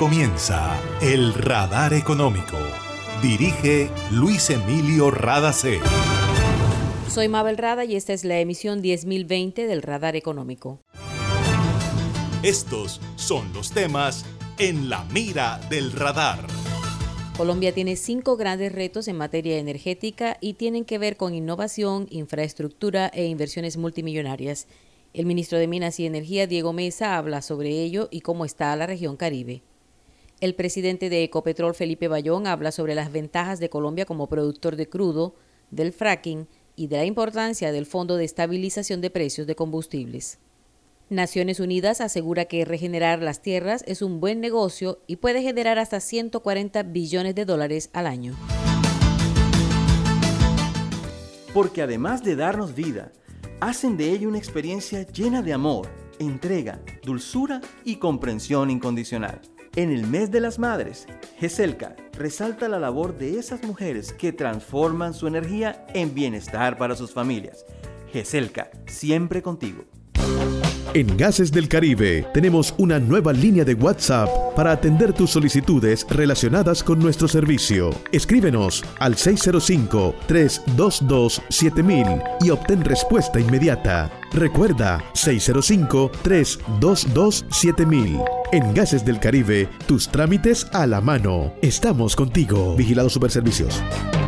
comienza El Radar Económico. Dirige Luis Emilio Radacé. Soy Mabel Rada y esta es la emisión 10020 del Radar Económico. Estos son los temas en la mira del radar. Colombia tiene cinco grandes retos en materia energética y tienen que ver con innovación, infraestructura e inversiones multimillonarias. El ministro de Minas y Energía, Diego Mesa, habla sobre ello y cómo está la región Caribe. El presidente de Ecopetrol, Felipe Bayón, habla sobre las ventajas de Colombia como productor de crudo, del fracking y de la importancia del Fondo de Estabilización de Precios de Combustibles. Naciones Unidas asegura que regenerar las tierras es un buen negocio y puede generar hasta 140 billones de dólares al año. Porque además de darnos vida, hacen de ello una experiencia llena de amor, entrega, dulzura y comprensión incondicional. En el mes de las madres, GESELCA resalta la labor de esas mujeres que transforman su energía en bienestar para sus familias. GESELCA, siempre contigo. En Gases del Caribe tenemos una nueva línea de WhatsApp para atender tus solicitudes relacionadas con nuestro servicio. Escríbenos al 605-322-7000 y obtén respuesta inmediata. Recuerda 605-322-7000. En Gases del Caribe, tus trámites a la mano. Estamos contigo. Vigilado Superservicios. Ahí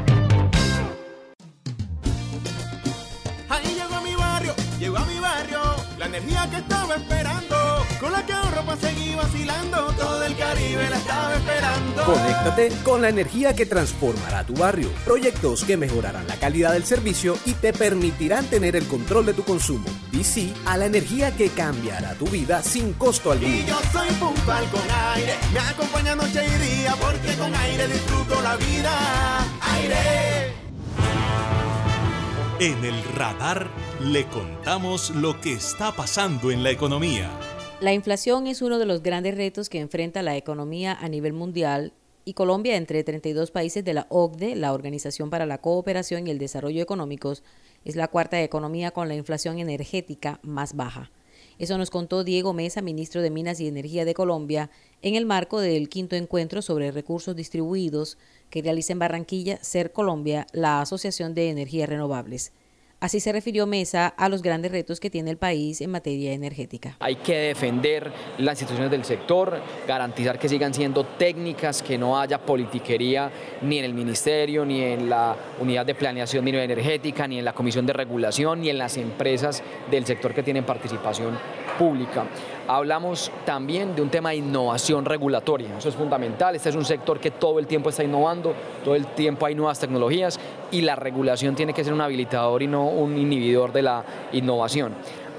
Conéctate con la energía que transformará tu barrio. Proyectos que mejorarán la calidad del servicio y te permitirán tener el control de tu consumo. DC a la energía que cambiará tu vida sin costo alguno. Y yo soy puntual con aire, me acompaña noche y día, porque con aire disfruto la vida. Aire. En el radar le contamos lo que está pasando en la economía. La inflación es uno de los grandes retos que enfrenta la economía a nivel mundial y Colombia, entre 32 países de la OCDE, la Organización para la Cooperación y el Desarrollo Económicos, es la cuarta economía con la inflación energética más baja. Eso nos contó Diego Mesa, ministro de Minas y Energía de Colombia, en el marco del quinto encuentro sobre recursos distribuidos que realiza en Barranquilla Ser Colombia, la Asociación de Energías Renovables. Así se refirió Mesa a los grandes retos que tiene el país en materia energética. Hay que defender las instituciones del sector, garantizar que sigan siendo técnicas, que no haya politiquería ni en el ministerio, ni en la unidad de planeación energética, ni en la comisión de regulación, ni en las empresas del sector que tienen participación pública. Hablamos también de un tema de innovación regulatoria, eso es fundamental, este es un sector que todo el tiempo está innovando, todo el tiempo hay nuevas tecnologías y la regulación tiene que ser un habilitador y no un inhibidor de la innovación.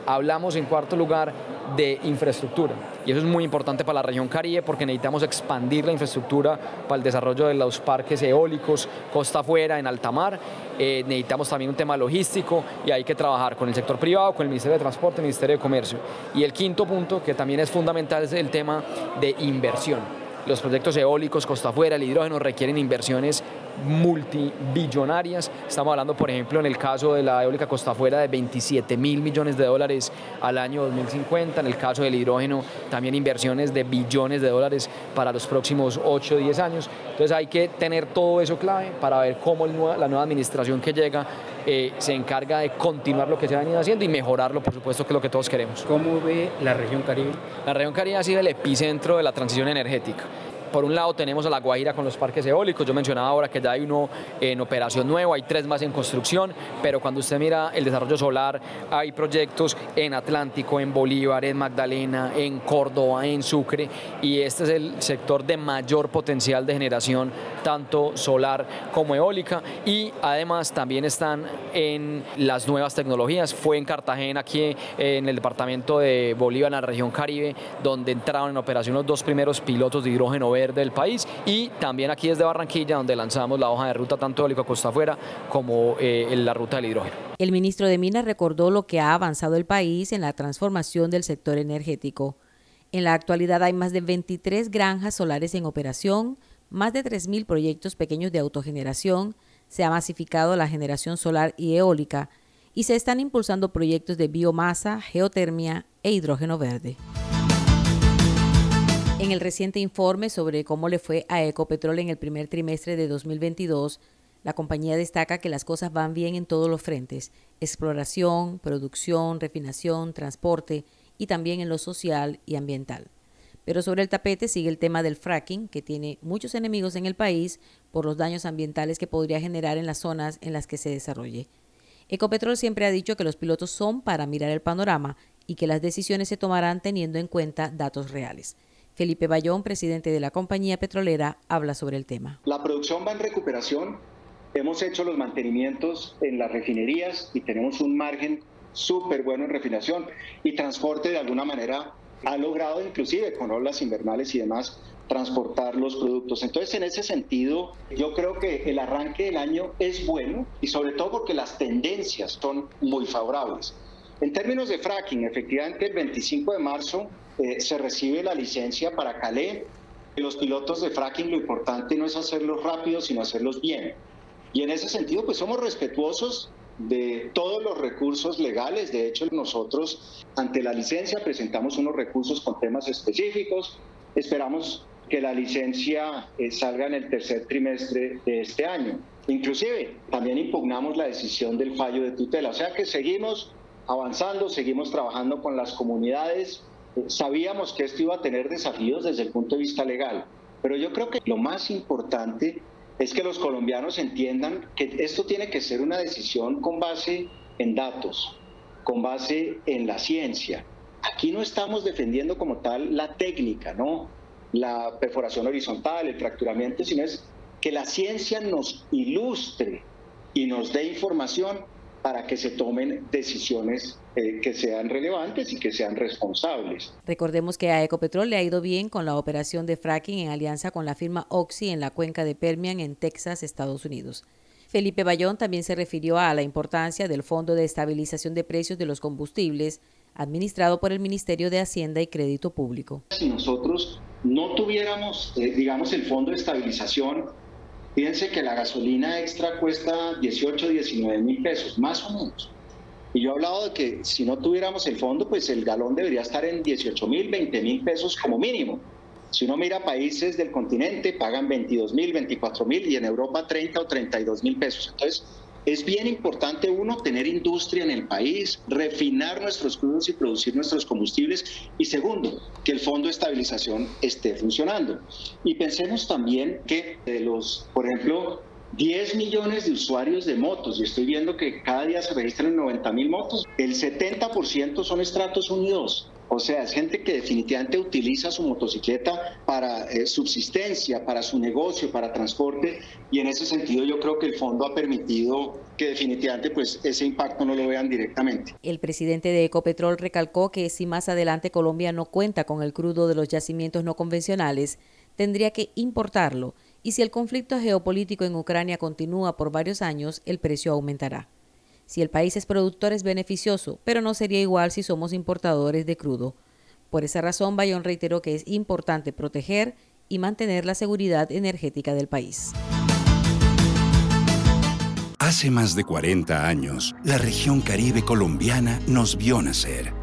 Hablamos en cuarto lugar de infraestructura y eso es muy importante para la región Caribe porque necesitamos expandir la infraestructura para el desarrollo de los parques eólicos costa afuera, en alta mar. Eh, necesitamos también un tema logístico y hay que trabajar con el sector privado, con el Ministerio de Transporte, el Ministerio de Comercio. Y el quinto punto, que también es fundamental, es el tema de inversión. Los proyectos eólicos costa afuera, el hidrógeno requieren inversiones multibillonarias. Estamos hablando, por ejemplo, en el caso de la eólica costa afuera de 27 mil millones de dólares al año 2050. En el caso del hidrógeno, también inversiones de billones de dólares para los próximos 8 o 10 años. Entonces hay que tener todo eso clave para ver cómo la nueva administración que llega eh, se encarga de continuar lo que se ha venido haciendo y mejorarlo, por supuesto, que es lo que todos queremos. ¿Cómo ve la región Caribe? La región Caribe ha sido el epicentro de la transición energética. Por un lado tenemos a La Guajira con los parques eólicos, yo mencionaba ahora que ya hay uno en operación nuevo, hay tres más en construcción, pero cuando usted mira el desarrollo solar, hay proyectos en Atlántico, en Bolívar, en Magdalena, en Córdoba, en Sucre, y este es el sector de mayor potencial de generación, tanto solar como eólica, y además también están en las nuevas tecnologías. Fue en Cartagena, aquí en el departamento de Bolívar, en la región Caribe, donde entraron en operación los dos primeros pilotos de hidrógeno verde del país y también aquí desde Barranquilla donde lanzamos la hoja de ruta tanto eólica costa afuera como eh, la ruta del hidrógeno. El ministro de Minas recordó lo que ha avanzado el país en la transformación del sector energético. En la actualidad hay más de 23 granjas solares en operación, más de 3.000 proyectos pequeños de autogeneración, se ha masificado la generación solar y eólica y se están impulsando proyectos de biomasa, geotermia e hidrógeno verde. En el reciente informe sobre cómo le fue a Ecopetrol en el primer trimestre de 2022, la compañía destaca que las cosas van bien en todos los frentes, exploración, producción, refinación, transporte y también en lo social y ambiental. Pero sobre el tapete sigue el tema del fracking, que tiene muchos enemigos en el país por los daños ambientales que podría generar en las zonas en las que se desarrolle. Ecopetrol siempre ha dicho que los pilotos son para mirar el panorama y que las decisiones se tomarán teniendo en cuenta datos reales. Felipe Bayón, presidente de la compañía petrolera, habla sobre el tema. La producción va en recuperación. Hemos hecho los mantenimientos en las refinerías y tenemos un margen súper bueno en refinación y transporte de alguna manera ha logrado inclusive con olas invernales y demás transportar los productos. Entonces, en ese sentido, yo creo que el arranque del año es bueno y sobre todo porque las tendencias son muy favorables. En términos de fracking, efectivamente el 25 de marzo eh, se recibe la licencia para Calais. Los pilotos de fracking lo importante no es hacerlos rápido, sino hacerlos bien. Y en ese sentido, pues somos respetuosos de todos los recursos legales. De hecho, nosotros ante la licencia presentamos unos recursos con temas específicos. Esperamos que la licencia eh, salga en el tercer trimestre de este año. Inclusive, también impugnamos la decisión del fallo de tutela. O sea que seguimos avanzando, seguimos trabajando con las comunidades. Sabíamos que esto iba a tener desafíos desde el punto de vista legal, pero yo creo que lo más importante es que los colombianos entiendan que esto tiene que ser una decisión con base en datos, con base en la ciencia. Aquí no estamos defendiendo como tal la técnica, ¿no? La perforación horizontal, el fracturamiento, sino es que la ciencia nos ilustre y nos dé información para que se tomen decisiones eh, que sean relevantes y que sean responsables. Recordemos que a Ecopetrol le ha ido bien con la operación de fracking en alianza con la firma Oxy en la cuenca de Permian en Texas, Estados Unidos. Felipe Bayón también se refirió a la importancia del Fondo de Estabilización de Precios de los Combustibles, administrado por el Ministerio de Hacienda y Crédito Público. Si nosotros no tuviéramos, eh, digamos, el Fondo de Estabilización Fíjense que la gasolina extra cuesta 18, 19 mil pesos, más o menos. Y yo he hablado de que si no tuviéramos el fondo, pues el galón debería estar en 18 mil, 20 mil pesos como mínimo. Si uno mira países del continente, pagan 22 mil, 24 mil y en Europa 30 o 32 mil pesos. Entonces, es bien importante, uno, tener industria en el país, refinar nuestros crudos y producir nuestros combustibles. Y segundo, que el Fondo de Estabilización esté funcionando. Y pensemos también que de los, por ejemplo, 10 millones de usuarios de motos, y estoy viendo que cada día se registran 90 mil motos, el 70% son estratos unidos. O sea, es gente que definitivamente utiliza su motocicleta para eh, subsistencia, para su negocio, para transporte, y en ese sentido yo creo que el fondo ha permitido que definitivamente pues ese impacto no lo vean directamente. El presidente de Ecopetrol recalcó que si más adelante Colombia no cuenta con el crudo de los yacimientos no convencionales, tendría que importarlo, y si el conflicto geopolítico en Ucrania continúa por varios años, el precio aumentará. Si el país es productor es beneficioso, pero no sería igual si somos importadores de crudo. Por esa razón, Bayón reiteró que es importante proteger y mantener la seguridad energética del país. Hace más de 40 años, la región caribe colombiana nos vio nacer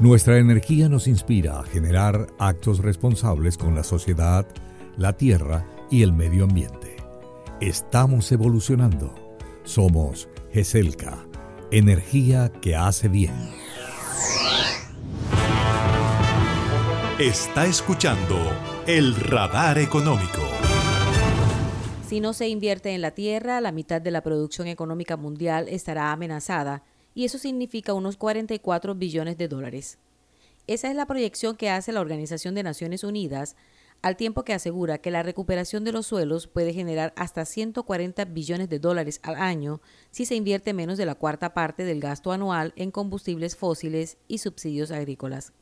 Nuestra energía nos inspira a generar actos responsables con la sociedad, la tierra y el medio ambiente. Estamos evolucionando. Somos GESELCA, energía que hace bien. Está escuchando el radar económico. Si no se invierte en la tierra, la mitad de la producción económica mundial estará amenazada y eso significa unos 44 billones de dólares. Esa es la proyección que hace la Organización de Naciones Unidas, al tiempo que asegura que la recuperación de los suelos puede generar hasta 140 billones de dólares al año si se invierte menos de la cuarta parte del gasto anual en combustibles fósiles y subsidios agrícolas.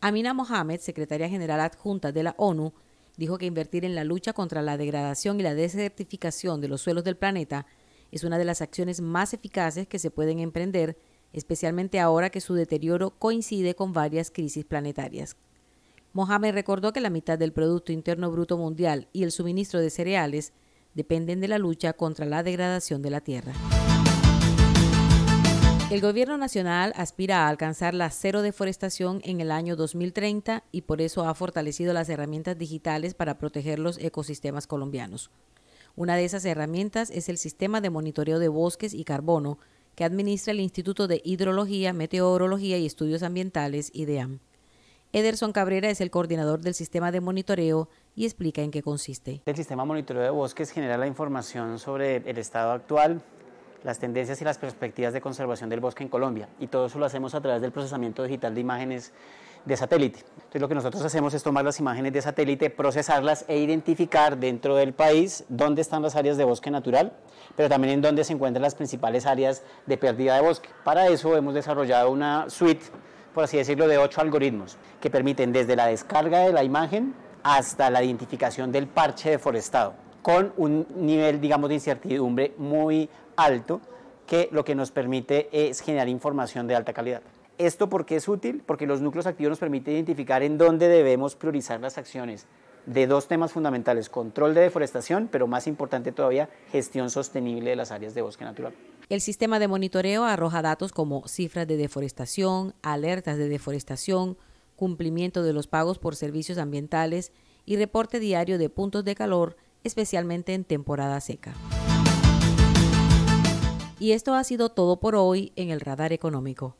Amina Mohamed, secretaria general adjunta de la ONU, dijo que invertir en la lucha contra la degradación y la desertificación de los suelos del planeta es una de las acciones más eficaces que se pueden emprender, especialmente ahora que su deterioro coincide con varias crisis planetarias. Mohamed recordó que la mitad del Producto Interno Bruto Mundial y el suministro de cereales dependen de la lucha contra la degradación de la tierra. El gobierno nacional aspira a alcanzar la cero deforestación en el año 2030 y por eso ha fortalecido las herramientas digitales para proteger los ecosistemas colombianos. Una de esas herramientas es el Sistema de Monitoreo de Bosques y Carbono que administra el Instituto de Hidrología, Meteorología y Estudios Ambientales, IDEAM. Ederson Cabrera es el coordinador del sistema de monitoreo y explica en qué consiste. El sistema de monitoreo de bosques genera la información sobre el estado actual, las tendencias y las perspectivas de conservación del bosque en Colombia. Y todo eso lo hacemos a través del procesamiento digital de imágenes de satélite. Entonces lo que nosotros hacemos es tomar las imágenes de satélite, procesarlas e identificar dentro del país dónde están las áreas de bosque natural, pero también en dónde se encuentran las principales áreas de pérdida de bosque. Para eso hemos desarrollado una suite, por así decirlo, de ocho algoritmos que permiten desde la descarga de la imagen hasta la identificación del parche deforestado, con un nivel, digamos, de incertidumbre muy alto que lo que nos permite es generar información de alta calidad. ¿Esto por qué es útil? Porque los núcleos activos nos permiten identificar en dónde debemos priorizar las acciones de dos temas fundamentales, control de deforestación, pero más importante todavía, gestión sostenible de las áreas de bosque natural. El sistema de monitoreo arroja datos como cifras de deforestación, alertas de deforestación, cumplimiento de los pagos por servicios ambientales y reporte diario de puntos de calor, especialmente en temporada seca. Y esto ha sido todo por hoy en el Radar Económico.